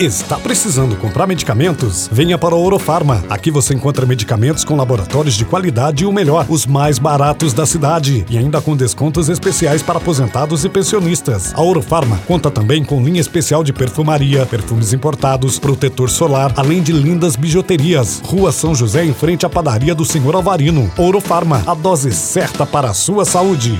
Está precisando comprar medicamentos? Venha para a Orofarma. Aqui você encontra medicamentos com laboratórios de qualidade e o melhor, os mais baratos da cidade. E ainda com descontos especiais para aposentados e pensionistas. A Orofarma conta também com linha especial de perfumaria, perfumes importados, protetor solar, além de lindas bijuterias. Rua São José, em frente à padaria do Senhor Alvarino. Orofarma, a dose certa para a sua saúde.